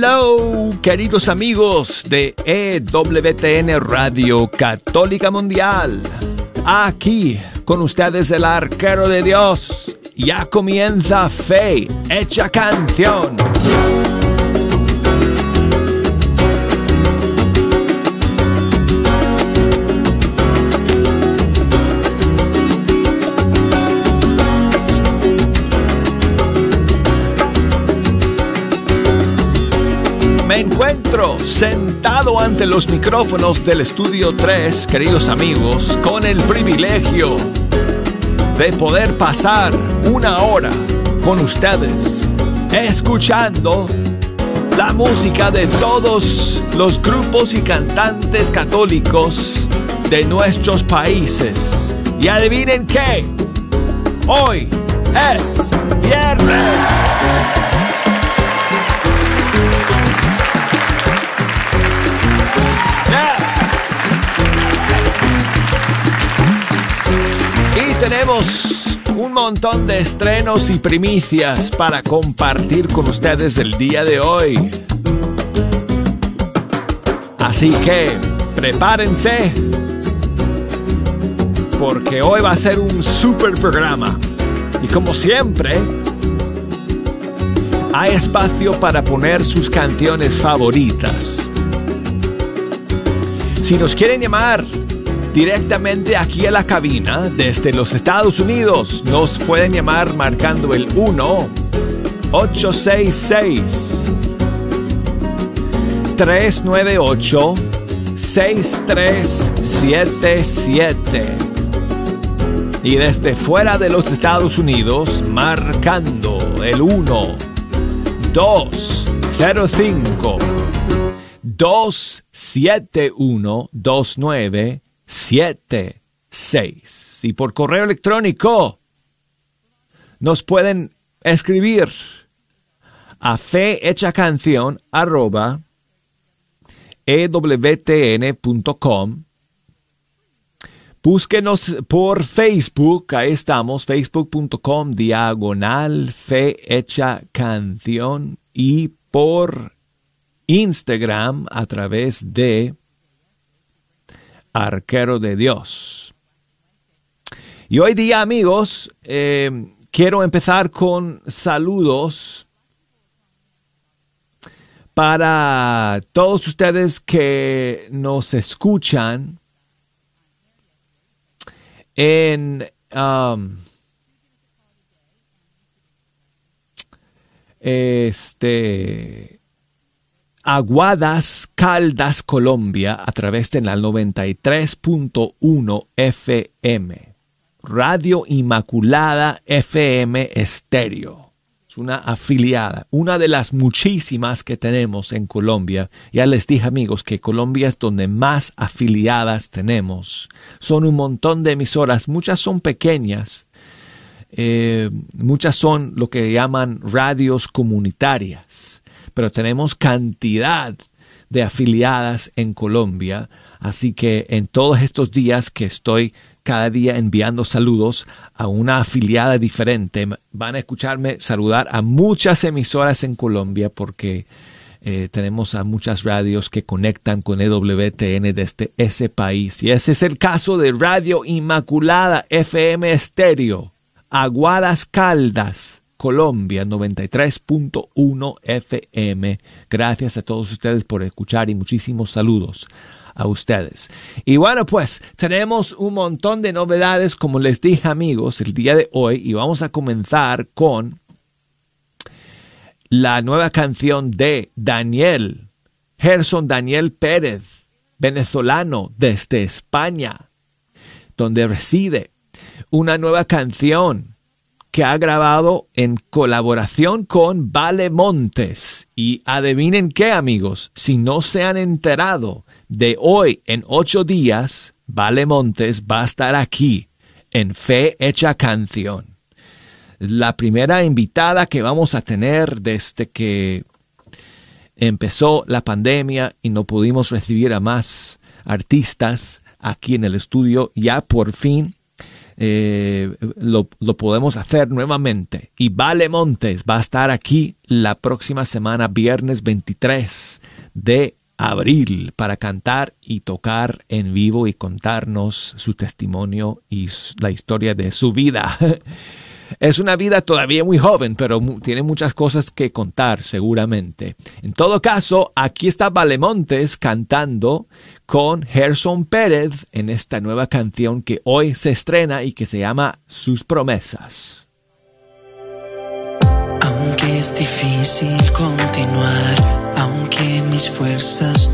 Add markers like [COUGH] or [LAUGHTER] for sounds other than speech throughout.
Hello, queridos amigos de EWTN Radio Católica Mundial. Aquí con ustedes el arquero de Dios. Ya comienza Fe Hecha Canción. Encuentro sentado ante los micrófonos del estudio 3, queridos amigos, con el privilegio de poder pasar una hora con ustedes, escuchando la música de todos los grupos y cantantes católicos de nuestros países. Y adivinen qué, hoy es viernes. Tenemos un montón de estrenos y primicias para compartir con ustedes el día de hoy. Así que prepárense porque hoy va a ser un super programa. Y como siempre, hay espacio para poner sus canciones favoritas. Si nos quieren llamar directamente aquí a la cabina desde los Estados Unidos. Nos pueden llamar marcando el 1 866 398 6377 y desde fuera de los Estados Unidos marcando el 1 205 271 29 76. Y por correo electrónico nos pueden escribir a canción arroba ewtn.com. Búsquenos por Facebook, ahí estamos, facebook.com diagonal fe hecha canción y por Instagram a través de arquero de Dios. Y hoy día, amigos, eh, quiero empezar con saludos para todos ustedes que nos escuchan en um, este Aguadas Caldas, Colombia, a través de la 93.1 FM. Radio Inmaculada FM Estéreo. Es una afiliada, una de las muchísimas que tenemos en Colombia. Ya les dije amigos que Colombia es donde más afiliadas tenemos. Son un montón de emisoras, muchas son pequeñas, eh, muchas son lo que llaman radios comunitarias pero tenemos cantidad de afiliadas en Colombia. Así que en todos estos días que estoy cada día enviando saludos a una afiliada diferente, van a escucharme saludar a muchas emisoras en Colombia porque eh, tenemos a muchas radios que conectan con EWTN desde ese país. Y ese es el caso de Radio Inmaculada FM Estéreo, Aguadas Caldas, Colombia 93.1 FM. Gracias a todos ustedes por escuchar y muchísimos saludos a ustedes. Y bueno, pues tenemos un montón de novedades, como les dije amigos, el día de hoy y vamos a comenzar con la nueva canción de Daniel, Gerson Daniel Pérez, venezolano desde España, donde reside. Una nueva canción que ha grabado en colaboración con Vale Montes. Y adivinen qué, amigos, si no se han enterado de hoy en ocho días, Vale Montes va a estar aquí en Fe Hecha Canción. La primera invitada que vamos a tener desde que empezó la pandemia y no pudimos recibir a más artistas aquí en el estudio, ya por fin eh, lo, lo, podemos hacer nuevamente. Y Vale Montes va a estar aquí la próxima semana, viernes 23 de abril, para cantar y tocar en vivo y contarnos su testimonio y la historia de su vida. [LAUGHS] Es una vida todavía muy joven, pero tiene muchas cosas que contar seguramente. En todo caso, aquí está Valemontes cantando con Gerson Pérez en esta nueva canción que hoy se estrena y que se llama Sus promesas. Aunque es difícil continuar, aunque mis fuerzas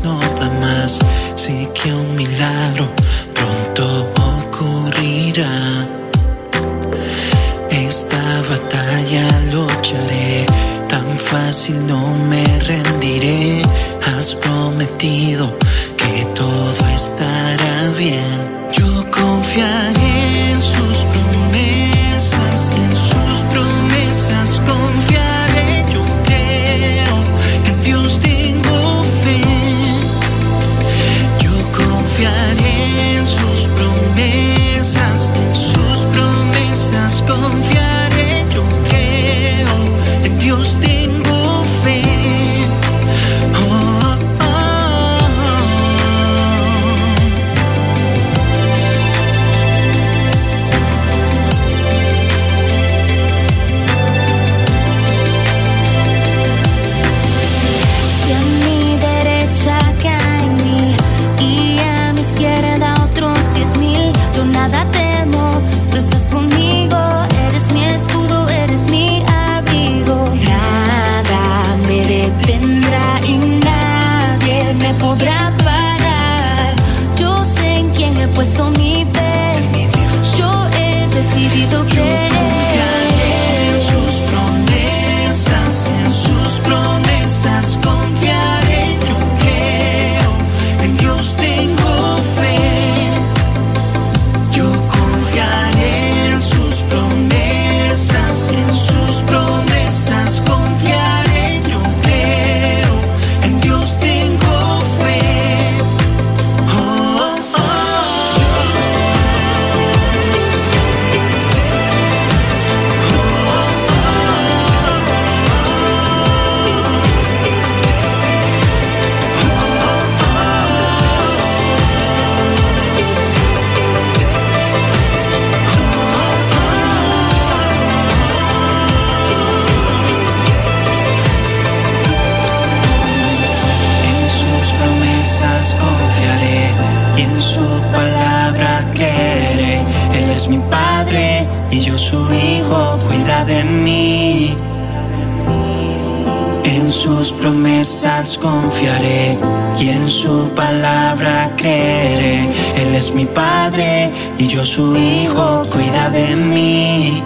mi padre y yo su hijo, cuida de mí.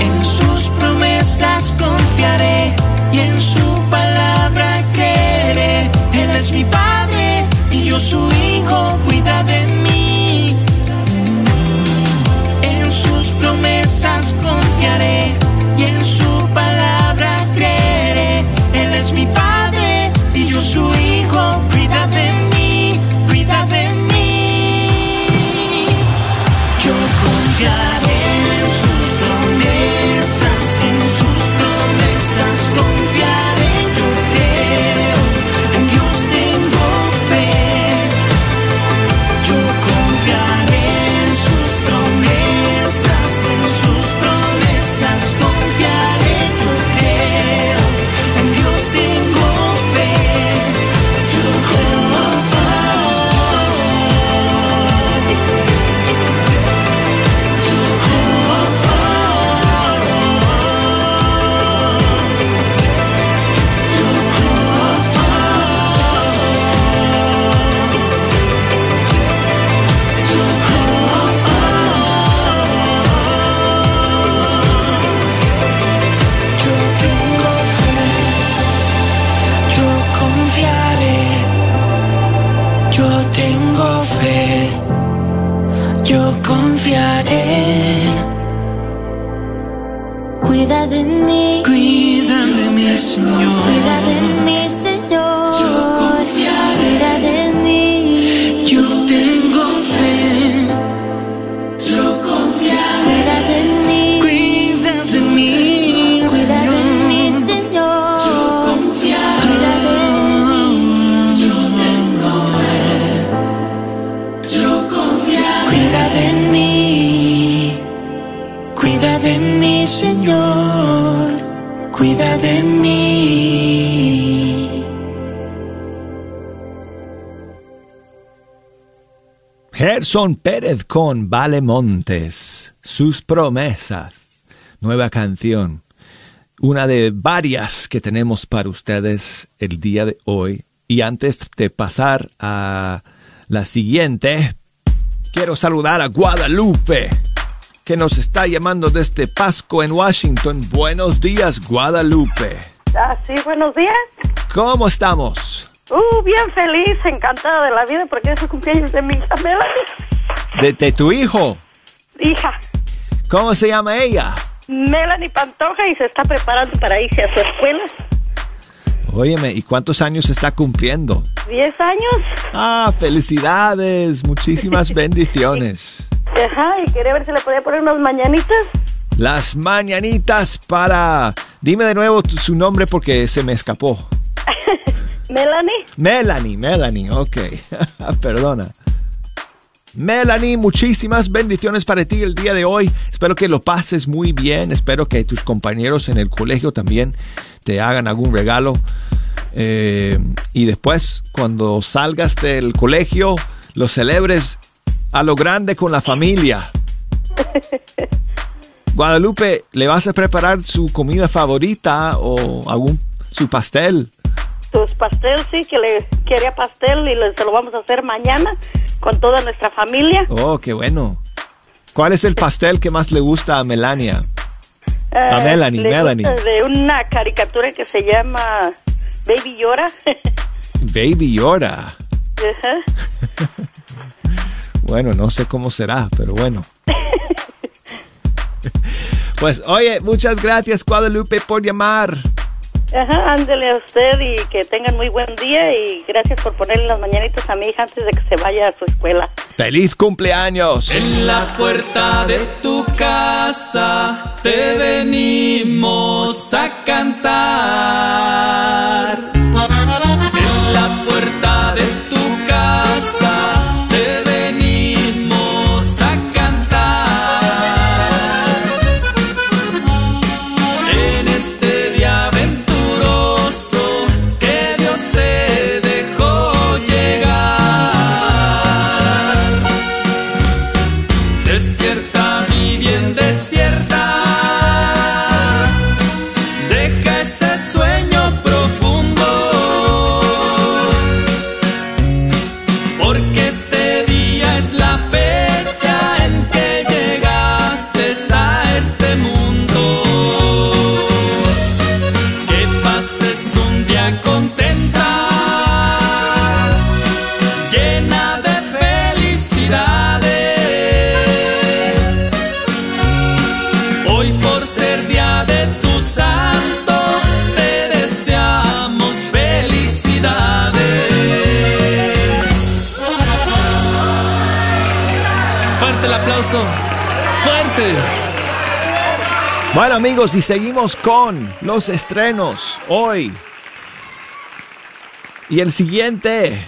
En sus promesas confiaré y en su palabra creeré. Él es mi padre y yo su hijo. Gerson Pérez con Vale Montes, sus promesas, nueva canción, una de varias que tenemos para ustedes el día de hoy. Y antes de pasar a la siguiente, quiero saludar a Guadalupe, que nos está llamando desde Pasco en Washington. Buenos días, Guadalupe. Ah, sí, buenos días. ¿Cómo estamos? Uh, bien feliz, encantada de la vida porque es el cumpleaños de mi hija Melanie. De, de tu hijo. Hija, ¿Cómo se llama ella? Melanie Pantoja y se está preparando para irse a su escuela. Óyeme, ¿y cuántos años está cumpliendo? ¿Diez años? Ah, felicidades, muchísimas [LAUGHS] bendiciones. Ajá, y quería ver si le podía poner unas mañanitas. Las mañanitas para... Dime de nuevo su nombre porque se me escapó. [LAUGHS] Melanie, Melanie, Melanie, ok. [LAUGHS] Perdona. Melanie, muchísimas bendiciones para ti el día de hoy. Espero que lo pases muy bien. Espero que tus compañeros en el colegio también te hagan algún regalo. Eh, y después, cuando salgas del colegio, lo celebres a lo grande con la familia. [LAUGHS] Guadalupe, ¿le vas a preparar su comida favorita o algún su pastel? Tus pastel, sí, que le quería pastel y le, se lo vamos a hacer mañana con toda nuestra familia. Oh, qué bueno. ¿Cuál es el pastel que más le gusta a Melania? A Eh, Melanie, le Melanie. gusta De una caricatura que se llama Baby Llora. [LAUGHS] Baby llora. Ajá. [LAUGHS] Bueno, no sé cómo será, pero bueno. [LAUGHS] Pues oye, muchas gracias Guadalupe por llamar. Ajá, ándele a usted y que tengan muy buen día y gracias por ponerle las mañanitas a mi hija antes de que se vaya a su escuela. ¡Feliz cumpleaños! En la puerta de tu casa te venimos a cantar. Amigos, y seguimos con los estrenos hoy. Y el siguiente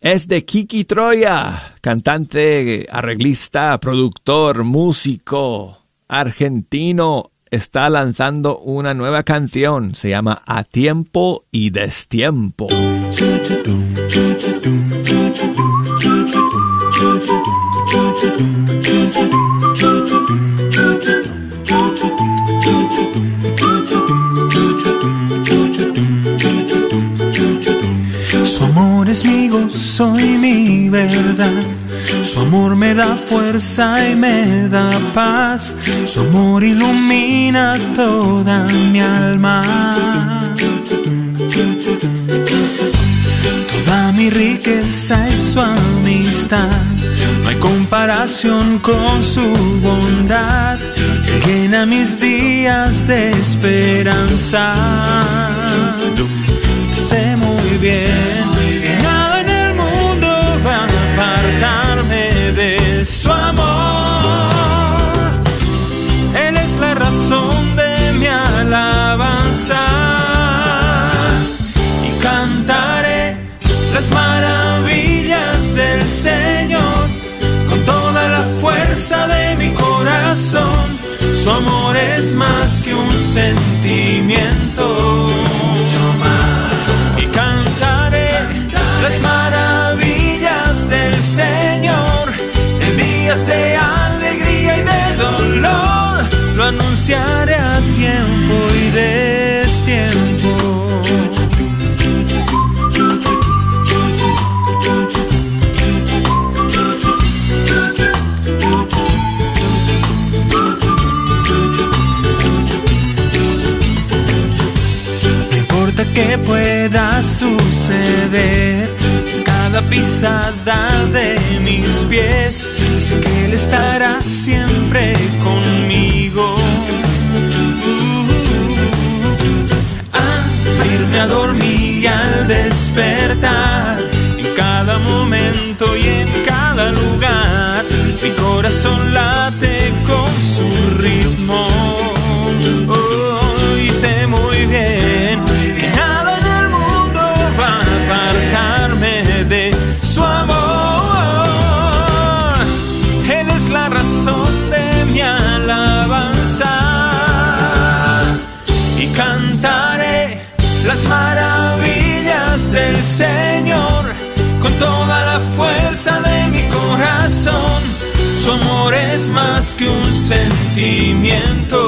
es de Kiki Troya, cantante, arreglista, productor, músico argentino. Está lanzando una nueva canción, se llama A Tiempo y Destiempo. Amor es mi gozo y mi verdad. Su amor me da fuerza y me da paz. Su amor ilumina toda mi alma. Toda mi riqueza es su amistad. No hay comparación con su bondad. Llena mis días de esperanza. Sé muy bien fuerza de mi corazón. que pueda suceder. Cada pisada de mis pies, sé que Él estará siempre conmigo. Uh, a a dormir y al despertar, en cada momento y en cada lugar, mi corazón la del Señor con toda la fuerza de mi corazón. Su amor es más que un sentimiento.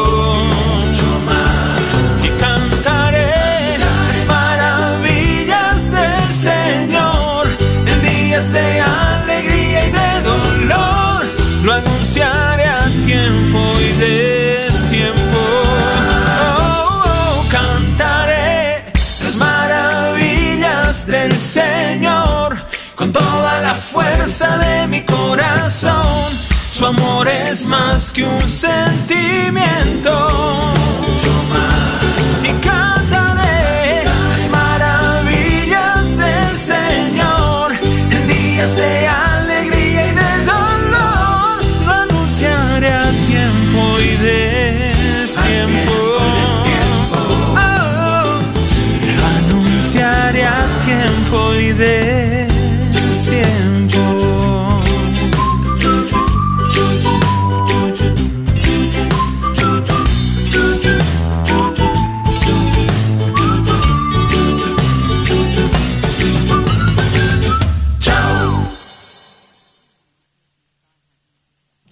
Es más que un sentimiento.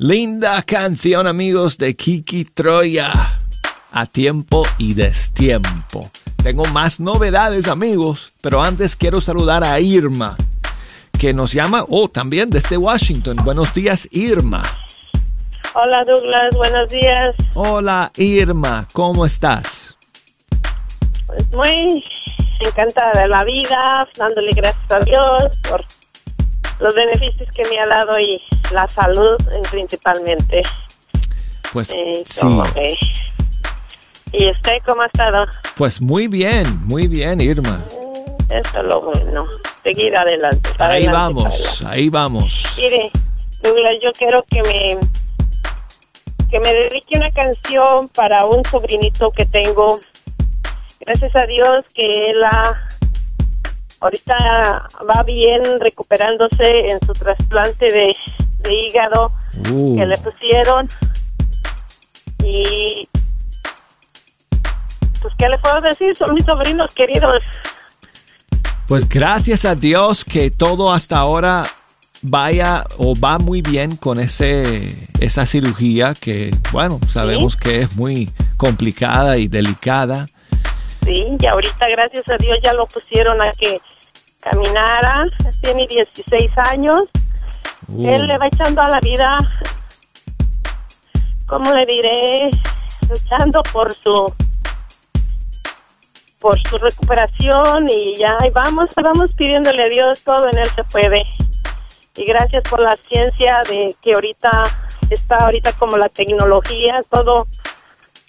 Linda canción, amigos, de Kiki Troya. A tiempo y destiempo. Tengo más novedades, amigos, pero antes quiero saludar a Irma, que nos llama, oh, también desde Washington. Buenos días, Irma. Hola Douglas, buenos días. Hola, Irma, ¿cómo estás? Pues muy encantada de la vida, dándole gracias a Dios por los beneficios que me ha dado y la salud eh, principalmente. Pues Eh, sí, que- ¿Y usted cómo ha estado? pues muy bien, muy bien, Irma. Eso es lo bueno. Seguir adelante. Ahí vamos, adelante. ahí vamos. Mire, Douglas, yo quiero que me que me dedique una canción para un sobrinito que tengo. Gracias a Dios que él ha- ahorita va bien recuperándose en su trasplante de, de hígado Uh, que le pusieron. Y pues qué le puedo decir, son mis sobrinos queridos. Pues gracias a Dios que todo hasta ahora vaya o va muy bien con ese esa cirugía que bueno sabemos que es muy complicada y delicada. Sí, y ahorita gracias a Dios ya lo pusieron a que caminara, tiene 16 años, Uh, él le va echando a la vida, ¿cómo le diré? Luchando por su por su recuperación y ya ahí vamos, vamos pidiéndole a Dios, todo en él se puede. Y gracias por la ciencia de que ahorita está ahorita como la tecnología, todo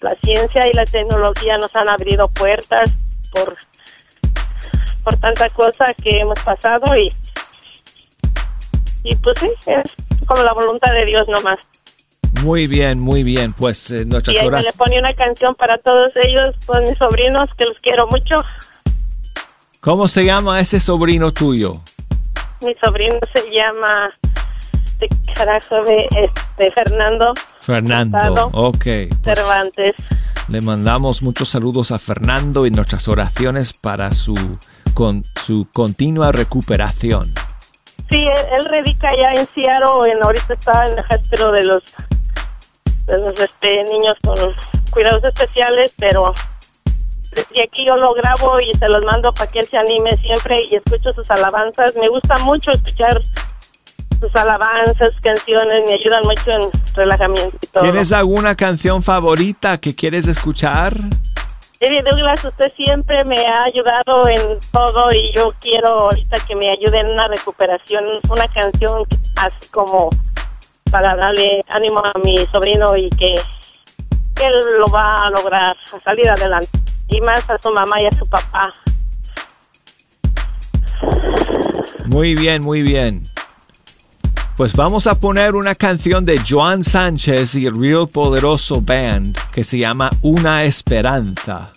la ciencia y la tecnología nos han abrido puertas por por tanta cosa que hemos pasado y y pues sí, es como la voluntad de Dios nomás. muy bien, muy bien. Pues eh, nuestras Y ahí me horas. le pone una canción para todos ellos, con mis sobrinos, que los quiero mucho. ¿Cómo se llama ese sobrino tuyo? Mi sobrino se llama de carajo de este Fernando Fernando. Hurtado Ok. pues, Cervantes. le mandamos muchos saludos a Fernando y nuestras oraciones para su con su continua recuperación. Sí, él, él radica ya en Seattle, en ahorita está en el hospital de los de los este, niños con cuidados especiales, pero desde aquí yo lo grabo y se los mando para que él se anime siempre y escucho sus alabanzas. Me gusta mucho escuchar sus alabanzas, canciones, me ayudan mucho en relajamiento y todo. ¿Tienes alguna canción favorita que quieres escuchar? Eddie Douglas, usted siempre me ha ayudado en todo y yo quiero ahorita que me ayude en una recuperación, una canción así como para darle ánimo a mi sobrino y que, que él lo va a lograr, a salir adelante. Y más a su mamá y a su papá. Muy bien, muy bien. Pues vamos a poner una canción de Joan Sánchez y el Real Poderoso Band que se llama Una Esperanza.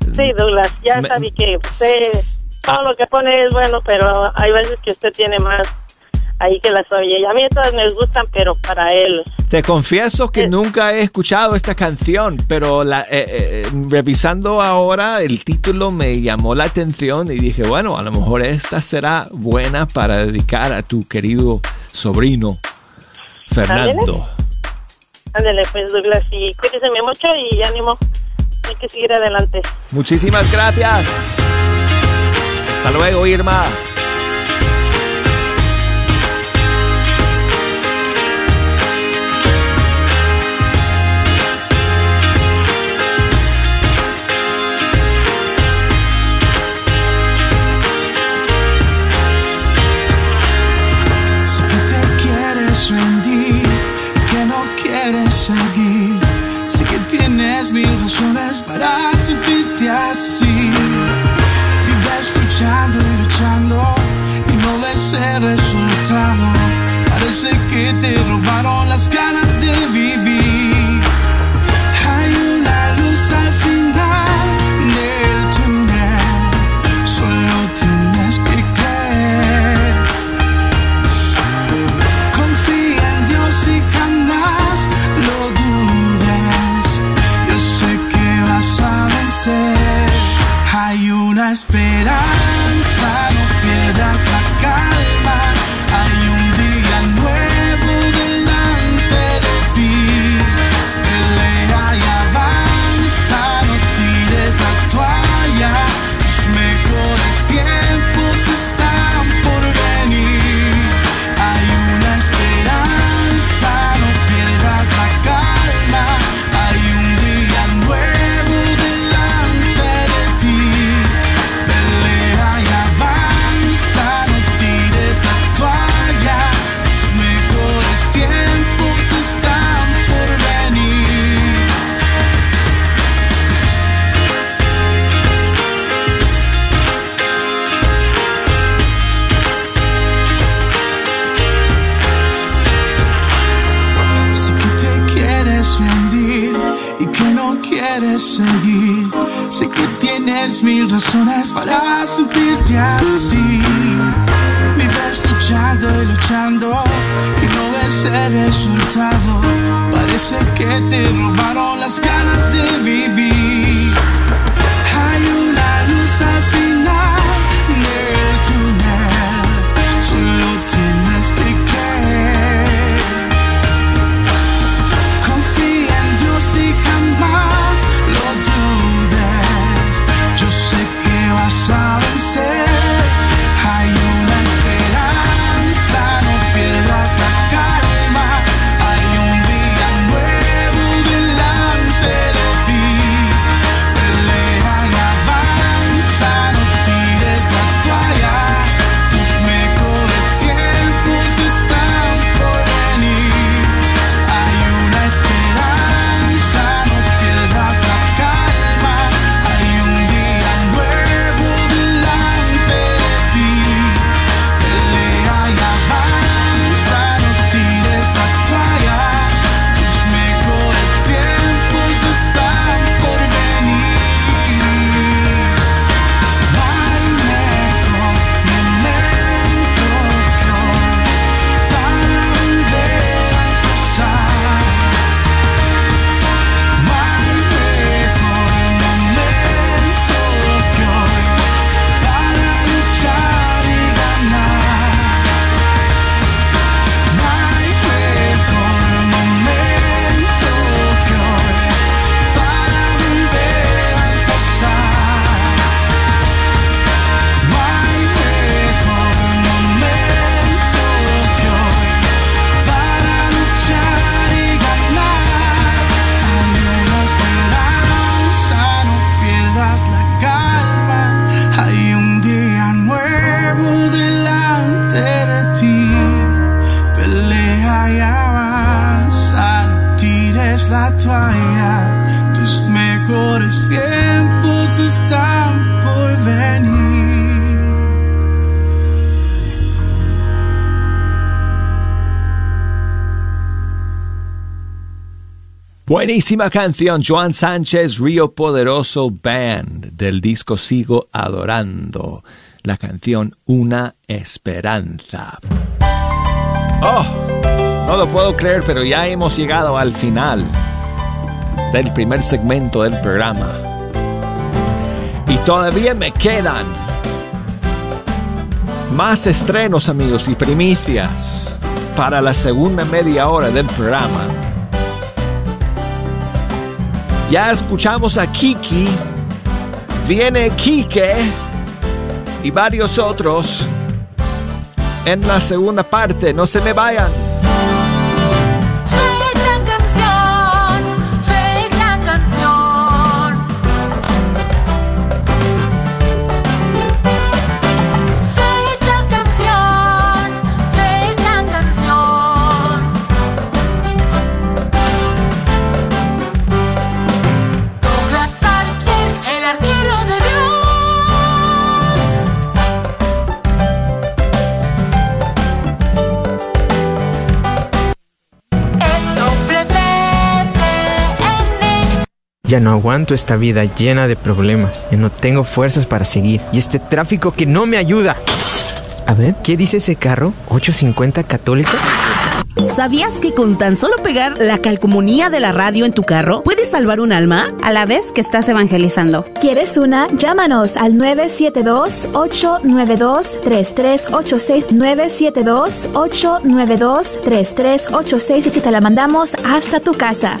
Sí, Douglas, ya Me- sabí que usted, todo lo que pone es bueno, pero hay veces que usted tiene más ahí que las oye. Y a mí todas me gustan, pero para él. Te confieso que Eh. nunca he escuchado esta canción, pero la, eh, eh, revisando ahora el título me llamó la atención y dije, bueno, a lo mejor esta será buena para dedicar a tu querido sobrino Fernando. Ándele, pues, Douglas, y cuídese mucho y ánimo. Hay que seguir adelante. Muchísimas gracias. Hasta luego, Irma. Para sentirte así. Vives luchando y luchando y no ves el resultado. Parece que te robaron las ganas mil razones para sentirte así. Vives luchando y luchando y no ves el resultado. Parece que te robaron las ganas de vivir. Buenísima canción, Joan Sánchez, Río Poderoso Band, del disco Sigo Adorando, la canción Una Esperanza. Oh, no lo puedo creer, pero ya hemos llegado al final del primer segmento del programa. Y todavía me quedan más estrenos, amigos, y primicias para la segunda media hora del programa. Ya escuchamos a Kiki, viene Kike y varios otros en la segunda parte. No se me vayan. Ya no aguanto esta vida llena de problemas. Ya no tengo fuerzas para seguir. Y este tráfico que no me ayuda. A ver, ¿qué dice ese carro? ¿850 católico? ¿Sabías que con tan solo pegar la calcomunía de la radio en tu carro puedes salvar un alma? A la vez que estás evangelizando. ¿Quieres una? Llámanos al 972-892-3386. 972-892-3386 y te la mandamos hasta tu casa.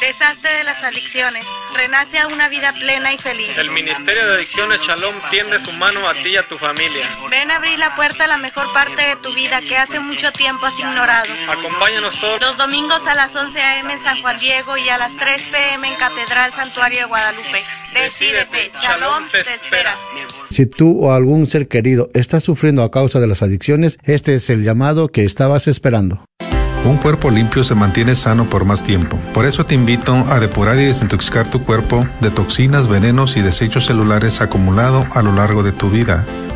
Deshazte de las adicciones. Renace a una vida plena y feliz. El Ministerio de Adicciones Shalom tiende su mano a ti y a tu familia. Ven a abrir la puerta a la mejor parte de tu vida que hace mucho tiempo has ignorado. Acompáñanos todos Los domingos a las 11 a.m. en San Juan Diego y a las 3 p.m. en Catedral Santuario de Guadalupe. Decídete, Shalom te espera. Si tú o algún ser querido está sufriendo a causa de las adicciones, este es el llamado que estabas esperando. Un cuerpo limpio se mantiene sano por más tiempo. Por eso te invito a depurar y desintoxicar tu cuerpo de toxinas, venenos y desechos celulares acumulados a lo largo de tu vida.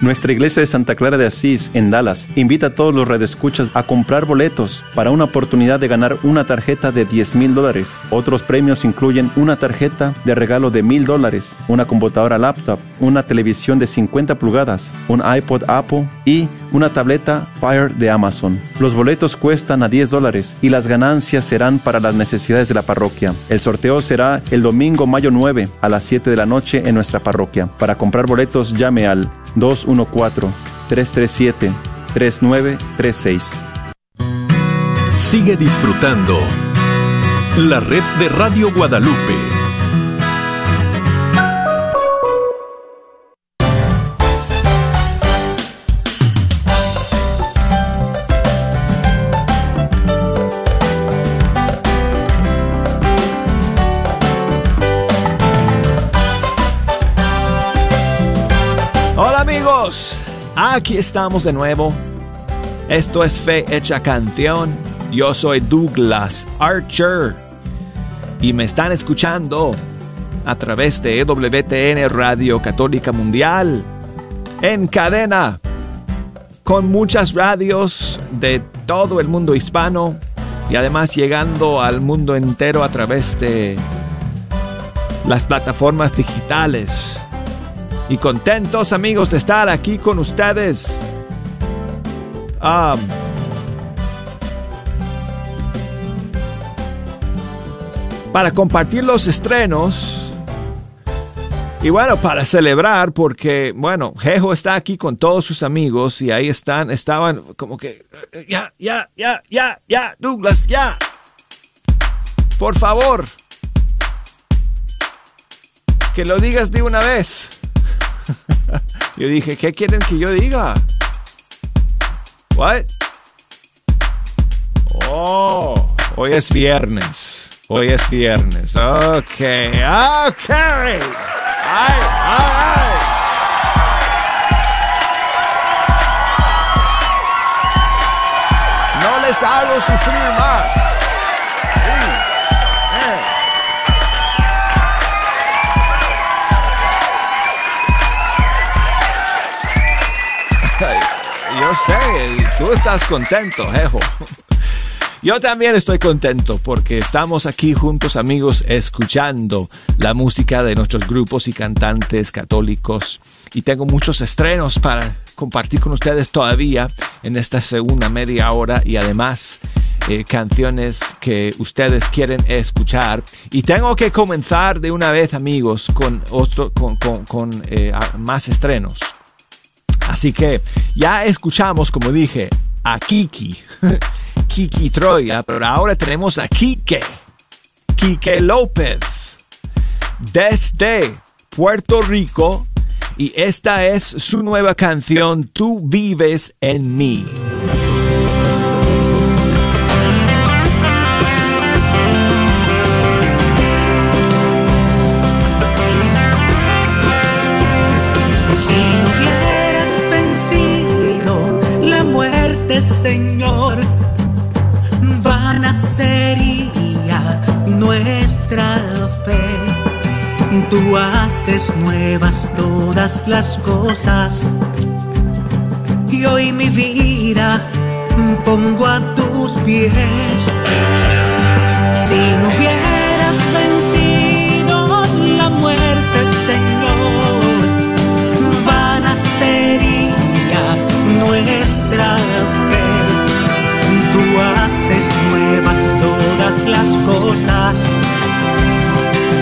Nuestra iglesia de Santa Clara de Asís, en Dallas, invita a todos los redescuchas a comprar boletos para una oportunidad de ganar una tarjeta de 10 mil dólares. Otros premios incluyen una tarjeta de regalo de mil dólares, una computadora laptop, una televisión de 50 pulgadas, un iPod Apple y una tableta Fire de Amazon. Los boletos cuestan a 10 dólares y las ganancias serán para las necesidades de la parroquia. El sorteo será el domingo mayo 9 a las 7 de la noche en nuestra parroquia. Para comprar boletos llame al 214-337-3936. Sigue disfrutando la red de Radio Guadalupe. Aquí estamos de nuevo. Esto es Fe Hecha Canción. Yo soy Douglas Archer y me están escuchando a través de EWTN Radio Católica Mundial en cadena con muchas radios de todo el mundo hispano y además llegando al mundo entero a través de las plataformas digitales y contentos amigos de estar aquí con ustedes. Um, para compartir los estrenos y bueno, para celebrar, porque, bueno, Jejo está aquí con todos sus amigos y ahí están, estaban como que, ya, ya, ya, ya, ya, Douglas, ya. Por favor, que lo digas de una vez. [LAUGHS] yo dije, ¿qué quieren que yo diga? What? Oh, hoy es viernes. Hoy es viernes. Ok, ok. No les hago sufrir más. Sí. Eh. Yo sé, tú estás contento, Jejo. Yo también estoy contento porque estamos aquí juntos amigos escuchando la música de nuestros grupos y cantantes católicos y tengo muchos estrenos para compartir con ustedes todavía en esta segunda media hora y además eh, canciones que ustedes quieren escuchar y tengo que comenzar de una vez amigos con, eh, más estrenos. Así que ya escuchamos, como dije, a Kiki. [LAUGHS] Kiki Troya, pero ahora tenemos a Kike. Kike López. Desde Puerto Rico. Y esta es su nueva canción, Tú vives en mí. Muerte, Señor, vana sería nuestra fe. Tú haces nuevas todas las cosas y hoy mi vida pongo a tus pies. Si no hubieras las cosas.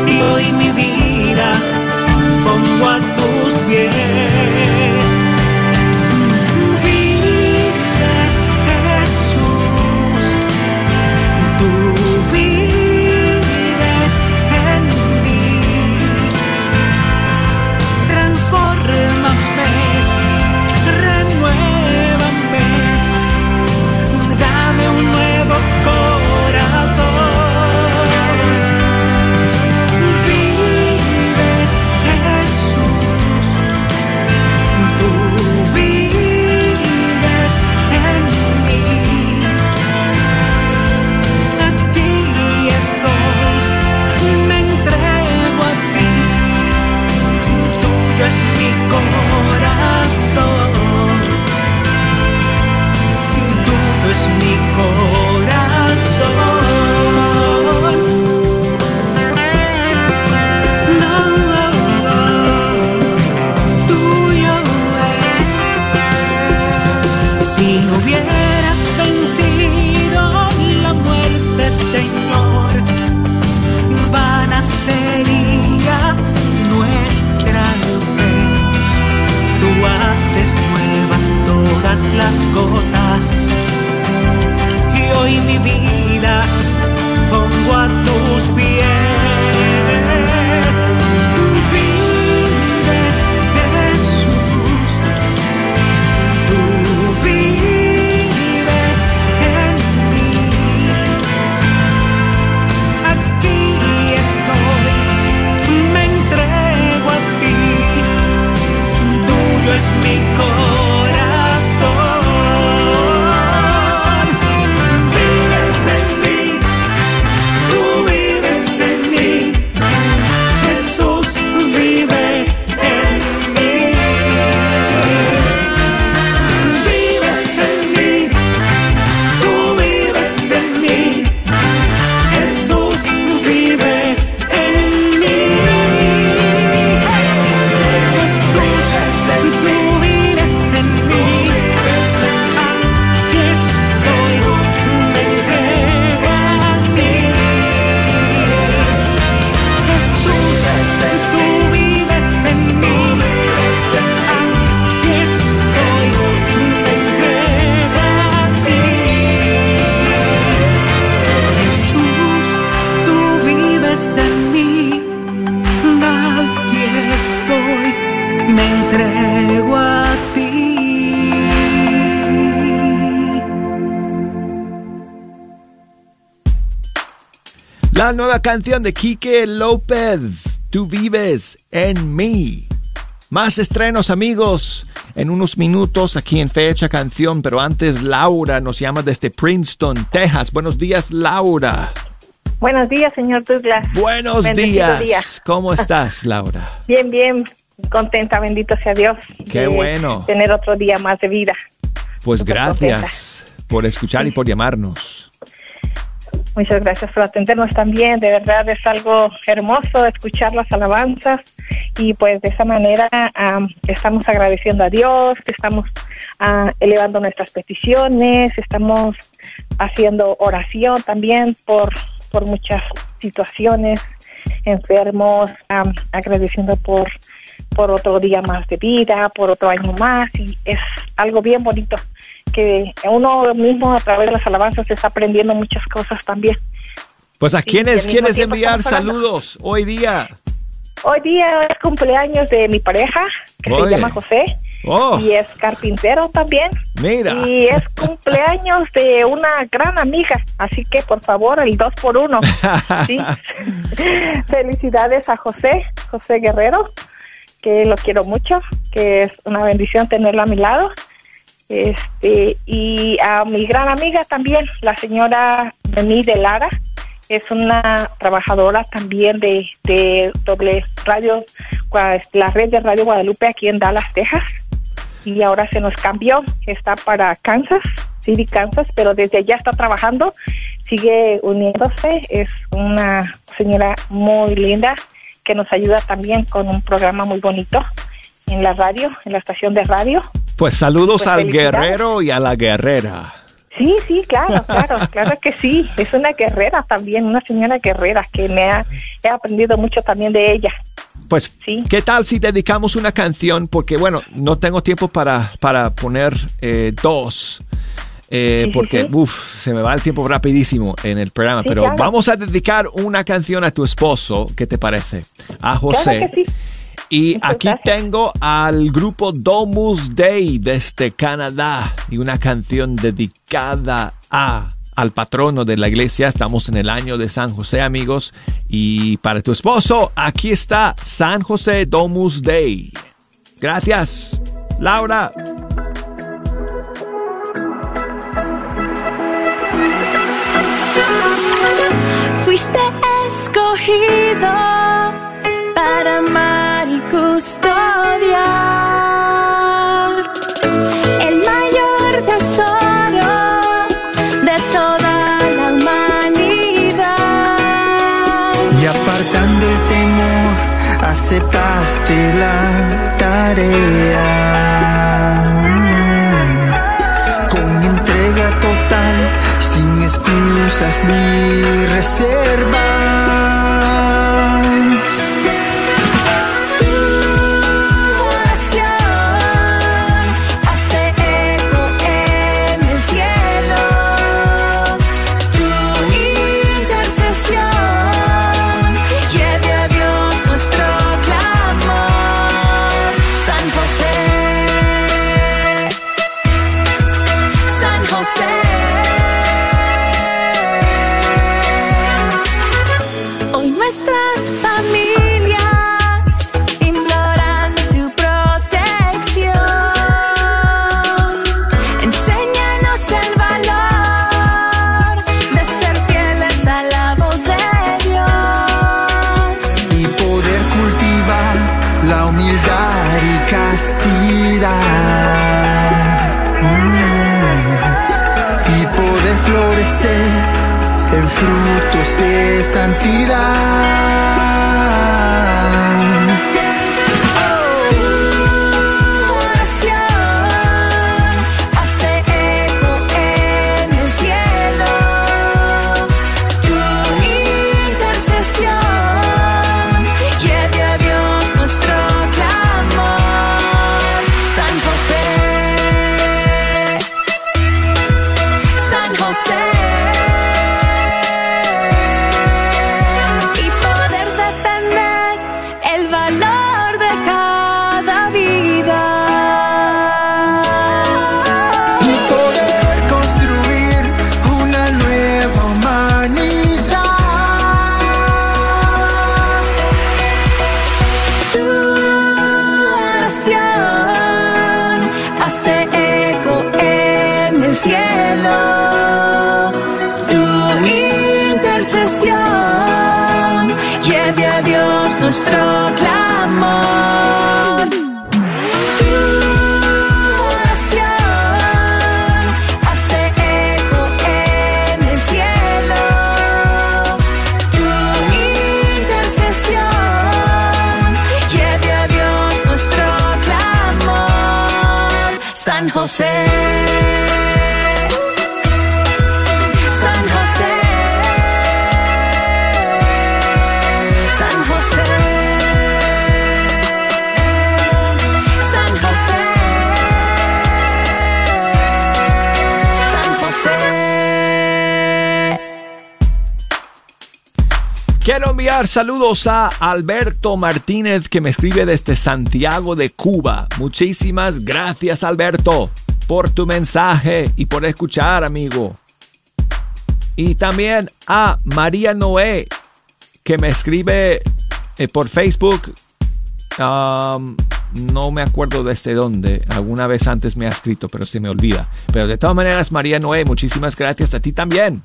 Y hoy La nueva canción de Quique López, Tú vives en mí. Más estrenos amigos en unos minutos aquí en Fecha Canción, pero antes Laura nos llama desde Princeton, Texas. Buenos días Laura. Buenos días, señor Douglas. Buenos días. día. ¿Cómo estás Laura? [LAUGHS] Bien, bien. Contenta, bendito sea Dios. Qué bueno. Tener otro día más de vida. Pues gracias por escuchar y por llamarnos. Muchas gracias por atendernos también. De verdad es algo hermoso escuchar las alabanzas y pues de esa manera am, estamos agradeciendo a Dios, estamos ah, elevando nuestras peticiones, estamos haciendo oración también por, por muchas situaciones, enfermos, am, agradeciendo por, por otro día más de vida, por otro año más y es algo bien bonito que uno mismo a través de las alabanzas está aprendiendo muchas cosas también. Pues a mismo quieres enviar saludos hoy día. Hoy día es cumpleaños de mi pareja, que Oye. se llama José, Oh. y es carpintero también. Mira. Y es [LAUGHS] cumpleaños de una gran amiga, así que por favor, el dos por uno. [LAUGHS] ¿sí? [LAUGHS] Felicidades a José, José Guerrero, que lo quiero mucho, que es una bendición tenerlo a mi lado. Este, y a mi gran amiga también, la señora Deni de Lara, es una trabajadora también de, de doble radio, cua- la red de Radio Guadalupe aquí en Dallas, Texas. Y ahora se nos cambió, está para Kansas, City, Kansas, pero desde allá está trabajando, sigue uniéndose, es una señora muy linda que nos ayuda también con un programa muy bonito en la radio, en la estación de radio. Pues saludos Pues al guerrero y a la guerrera. Sí, sí, claro, claro, [LAUGHS] claro que sí. Es una guerrera también, una señora guerrera que me ha, he aprendido mucho también de ella. Pues, ¿qué tal si dedicamos una canción? Porque, bueno, no tengo tiempo para, para poner eh, dos. eh, Sí, sí, porque, sí. uff, se me va el tiempo rapidísimo en el programa. Sí, pero claro. vamos a dedicar una canción a tu esposo. ¿Qué te parece? A José. Claro que Y aquí tengo al grupo Domus Day desde Canadá y una canción dedicada a al patrono de la iglesia. Estamos en el año de San José, amigos. Y para tu esposo, aquí está San José Domus Day. Gracias, Laura. Fuiste escogido Con entrega total, sin excusas ni reservas. Enviar saludos a Alberto Martínez que me escribe desde Santiago de Cuba. Muchísimas gracias Alberto por tu mensaje y por escuchar amigo. Y también a María Noé que me escribe eh, por Facebook. No me acuerdo desde dónde. Alguna vez antes me ha escrito, pero se me olvida. Pero de todas maneras, María Noé, muchísimas gracias a ti también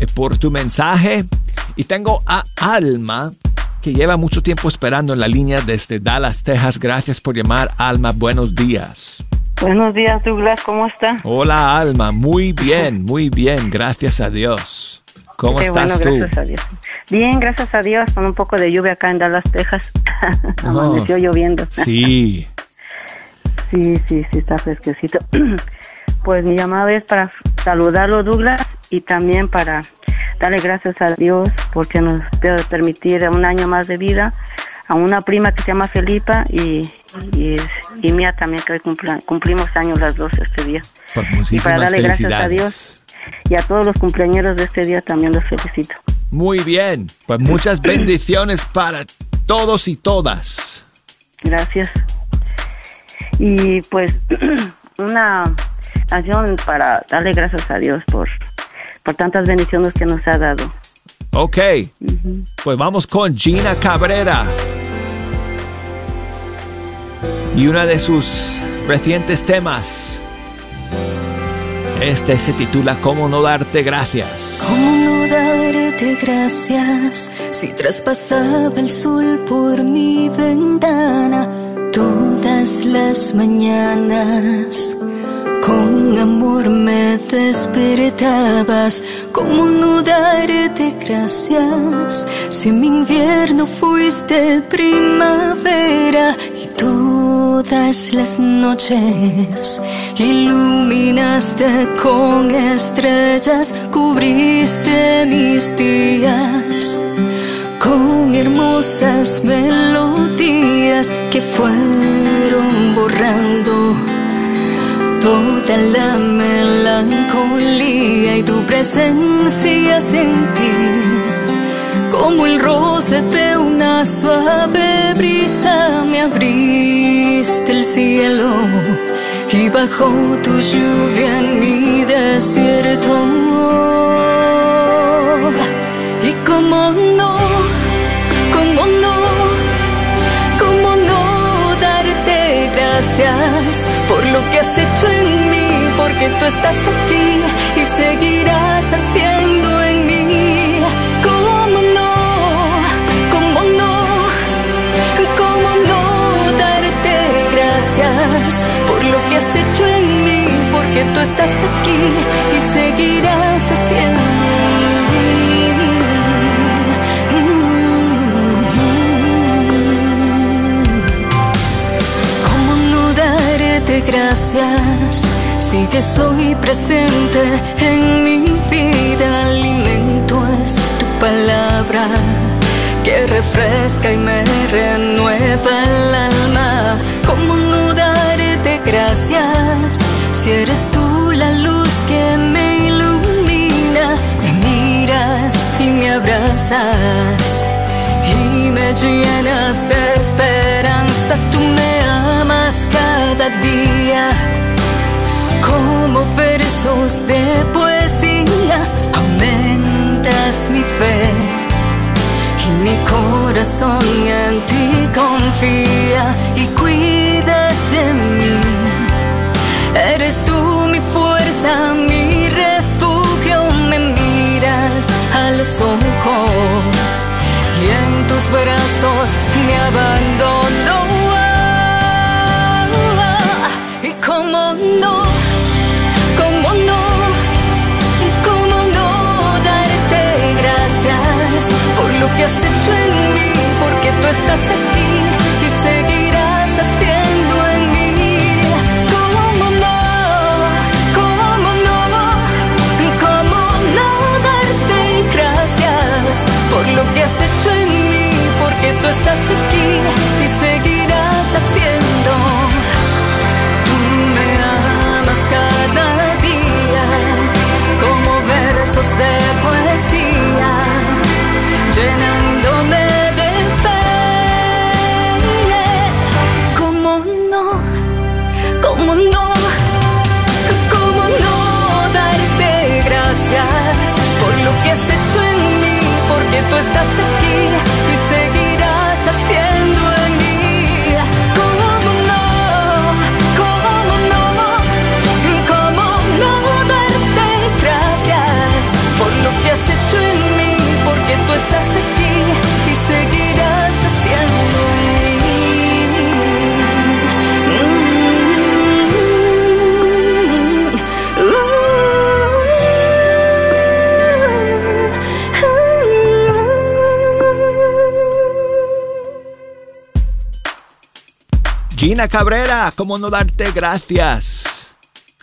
eh, por tu mensaje. Y tengo a Alma, que lleva mucho tiempo esperando en la línea desde Dallas, Texas. Gracias por llamar, Alma. Buenos días. Buenos días, Douglas, ¿cómo está? Hola, Alma. Muy bien, muy bien. Gracias a Dios. ¿Cómo Qué estás bueno, tú? Gracias a Dios. Bien, gracias a Dios, con un poco de lluvia acá en Dallas, Texas. [LAUGHS] Amaneció lloviendo. Sí. [LAUGHS] sí, sí, sí, está fresquecito. [CLEARS THROAT] pues mi llamada es para saludarlo, Douglas, y también para darle gracias a Dios porque nos puede permitir un año más de vida a una prima que se llama Felipa y, y, y mía también que hoy cumpla- cumplimos años las dos este día. Pues Y para darle gracias a. Dios y a todos los cumpleaños de este día también los felicito. Muy bien. Pues muchas bendiciones para todos y todas. Gracias. Y pues [CLEARS THROAT] una canción para darle gracias a Dios por, por tantas bendiciones que nos ha dado. Ok. Pues vamos con Gina Cabrera. Y una de sus recientes temas. Este se titula ¿Cómo no darte gracias? ¿Cómo no darte gracias si traspasaba el sol por mi ventana todas las mañanas? Con amor me despertabas. ¿Cómo no darte gracias si mi invierno fuiste primavera y todas las noches iluminaste con estrellas, cubriste mis días con hermosas melodías que fueron borrando toda la melancolía y tu presencia sentí como el roce de una suave brisa me abriste el cielo y bajó tu lluvia en mi desierto. Y como no como no cómo no darte gracias por lo que has hecho en mí, porque tú estás aquí y seguirás haciendo en mí. ¿Cómo no? ¿Cómo no? ¿Cómo no darte gracias por lo que has hecho en mí, porque tú estás aquí y seguirás haciendo gracias si que soy presente en mi vida? Alimento es tu palabra que refresca y me renueva el alma. ¿Cómo no darte gracias si eres tú la luz que me ilumina? Me miras y me abrazas y me llenas de esperanza. Tú me cada día como versos de poesía. Aumentas mi fe y mi corazón en ti confía y cuidas de mí. Eres tú mi fuerza, mi refugio, me miras a los ojos y en tus brazos Cabrera, ¿cómo no darte gracias?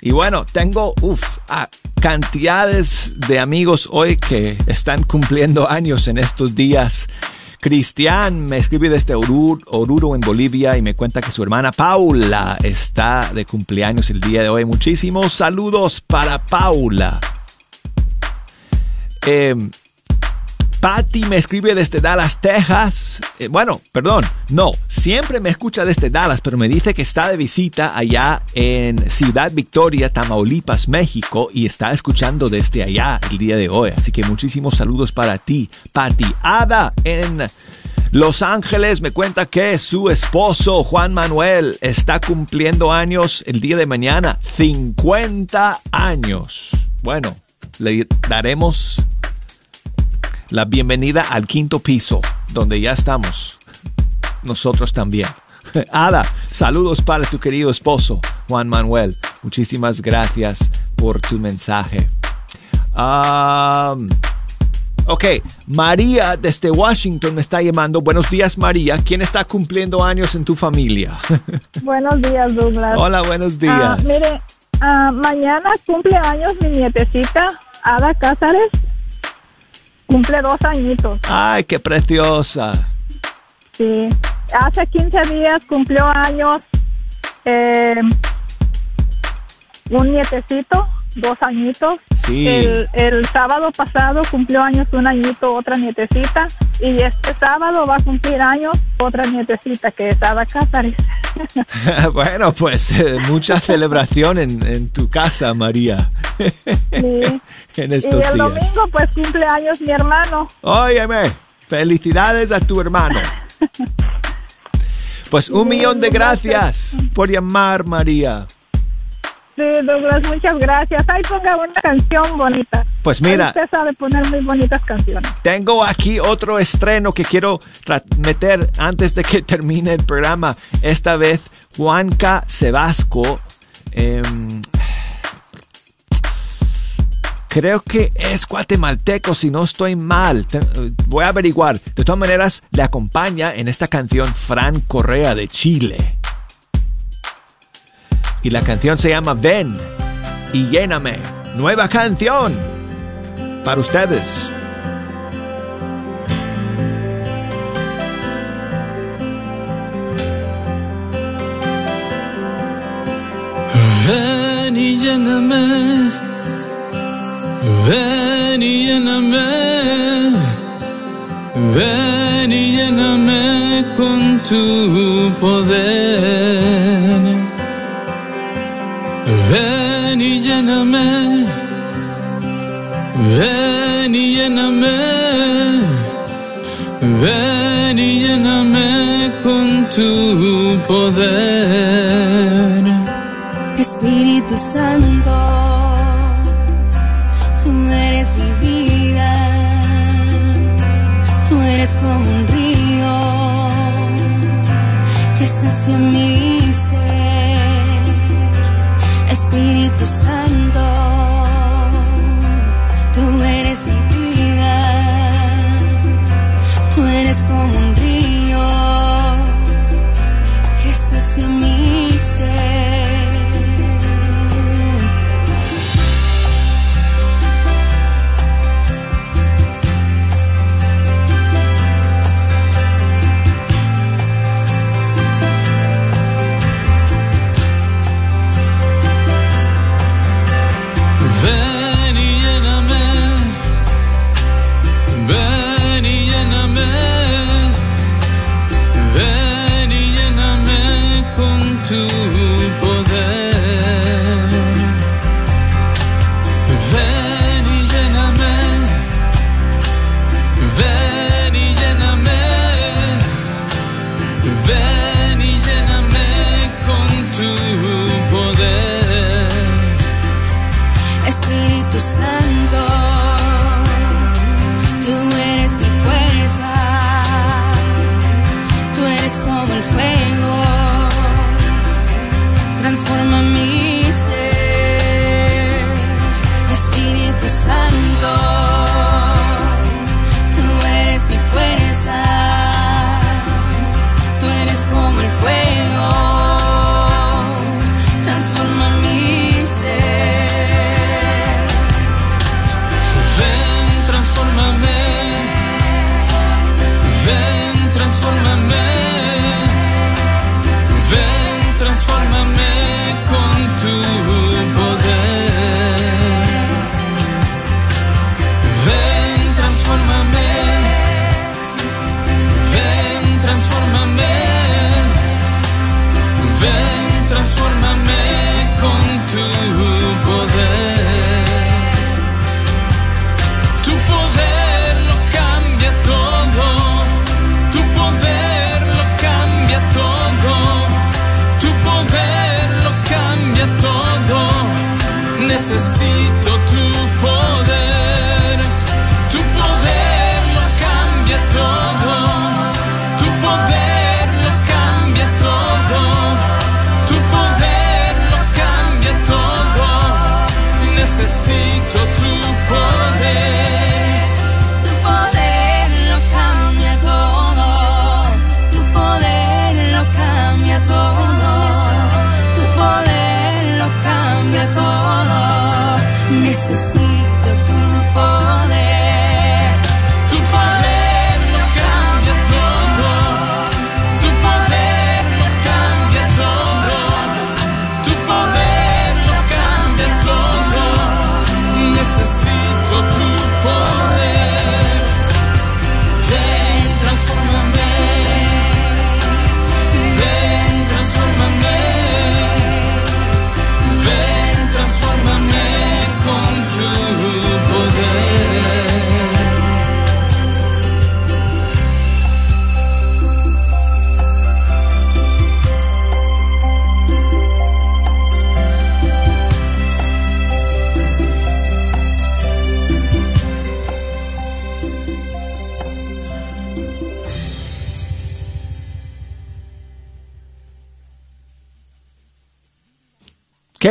Y bueno, tengo uf, ah, cantidades de amigos hoy que están cumpliendo años en estos días. Cristian me escribe desde Oruro, Oruro, en Bolivia, y me cuenta que su hermana Paula está de cumpleaños el día de hoy. Muchísimos saludos para Paula. Eh, Patty me escribe desde Dallas, Texas. Eh, bueno, perdón, no, siempre me escucha desde Dallas, pero me dice que está de visita allá en Ciudad Victoria, Tamaulipas, México, y está escuchando desde allá el día de hoy. Así que muchísimos saludos para ti, Patty. Ada en Los Ángeles me cuenta que su esposo, Juan Manuel, está cumpliendo años el día de mañana, 50 años. Bueno, le daremos la bienvenida al quinto piso, donde ya estamos. Nosotros también. [LAUGHS] Ada, saludos para tu querido esposo, Juan Manuel. Muchísimas gracias por tu mensaje. Um, ok, María desde Washington me está llamando. Buenos días, María. ¿Quién está cumpliendo años en tu familia? [LAUGHS] Buenos días, Douglas. Hola, buenos días. Ah, mire, ah, mañana cumple años mi nietecita, Ada Cázares. Cumple dos añitos. Ay, qué preciosa. Sí. Hace 15 días cumplió años eh, un nietecito, dos añitos. Sí. El, el sábado pasado cumplió años un añito otra nietecita. Y este sábado va a cumplir años otra nietecita que es Ada Cázares. [LAUGHS] bueno, pues eh, mucha celebración en, en tu casa, María. Sí. [LAUGHS] en y estos el días. domingo pues cumple años mi hermano. Óyeme, felicidades a tu hermano. [LAUGHS] Pues un millón de gracias por llamar, María. Sí, Douglas, muchas gracias. Ahí ponga una canción bonita. Pues mira. Usted sabe poner muy bonitas canciones. Tengo aquí otro estreno que quiero meter antes de que [LAUGHS] termine el programa. Esta vez Juanca Sebasco. em, creo que es guatemalteco, si no estoy mal. Voy a averiguar. De todas maneras, le acompaña en esta canción Fran Correa de Chile. Y la canción se llama Ven y lléname. Nueva canción para ustedes. Ven y lléname, ven y lléname, ven y lléname con tu poder. Ven y lléname, ven y lléname, ven y lléname con tu poder. Espíritu Santo, tú eres mi vida, tú eres como un río que sacia mi Espíritu Santo,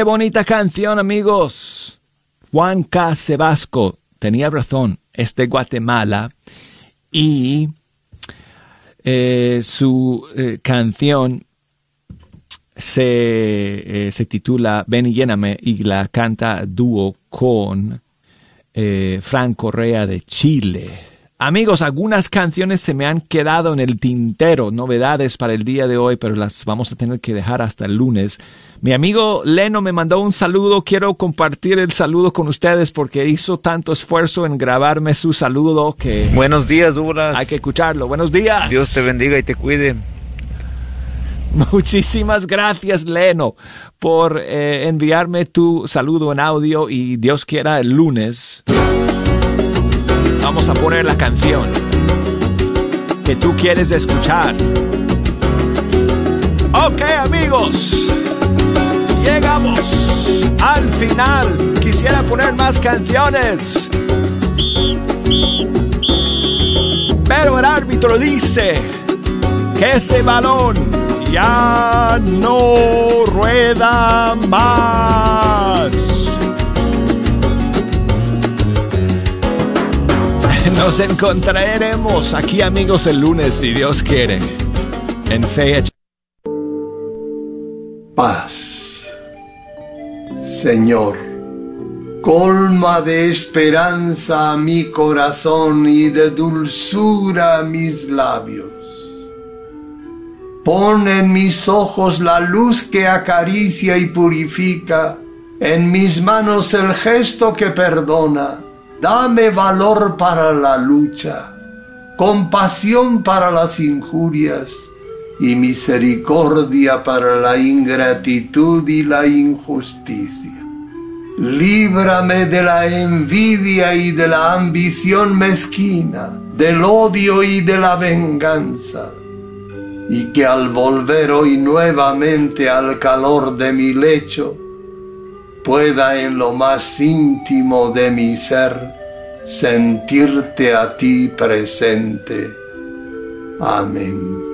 Bonita canción, amigos. Juan K. Sebasco tenía razón, es de Guatemala y eh, su eh, canción se, eh, se, titula Ven y lléname y la canta dúo con Frank Correa de Chile. Amigos, algunas canciones se me han quedado en el tintero, novedades para el día de hoy, pero las vamos a tener que dejar hasta el lunes. Mi amigo Leno me mandó un saludo, quiero compartir el saludo con ustedes porque hizo tanto esfuerzo en grabarme su saludo que... Buenos días, Douglas. Hay que escucharlo. Buenos días. Dios te bendiga y te cuide. [LAUGHS] Muchísimas gracias, Leno, por eh, enviarme tu saludo en audio y Dios quiera el lunes vamos a poner la canción que tú quieres escuchar. Ok amigos, llegamos al final. Quisiera poner más canciones. Pero el árbitro dice que ese balón ya no rueda más. Nos encontraremos aquí amigos el lunes si Dios quiere. En fe. Paz. Señor, colma de esperanza mi corazón y de dulzura mis labios. Pon en mis ojos la luz que acaricia y purifica, en mis manos el gesto que perdona Dame valor para la lucha, compasión para las injurias y misericordia para la ingratitud y la injusticia. Líbrame de la envidia y de la ambición mezquina, del odio y de la venganza, y que al volver hoy nuevamente al calor de mi lecho, pueda en lo más íntimo de mi ser sentirte a ti presente. Amén.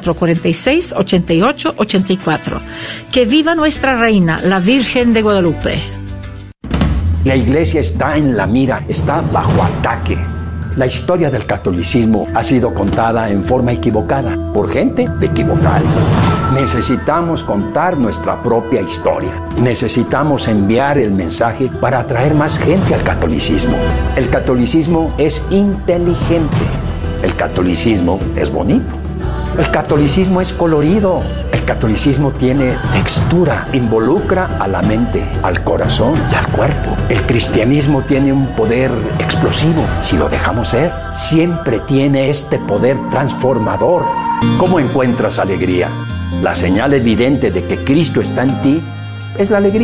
446-8884. Que viva nuestra reina, la Virgen de Guadalupe. La iglesia está en la mira, está bajo ataque. La historia del catolicismo ha sido contada en forma equivocada por gente equivocada. Necesitamos contar nuestra propia historia. Necesitamos enviar el mensaje para atraer más gente al catolicismo. El catolicismo es inteligente. El catolicismo es bonito. El catolicismo es colorido, el catolicismo tiene textura, involucra a la mente, al corazón y al cuerpo. El cristianismo tiene un poder explosivo, si lo dejamos ser, siempre tiene este poder transformador. ¿Cómo encuentras alegría? La señal evidente de que Cristo está en ti es la alegría.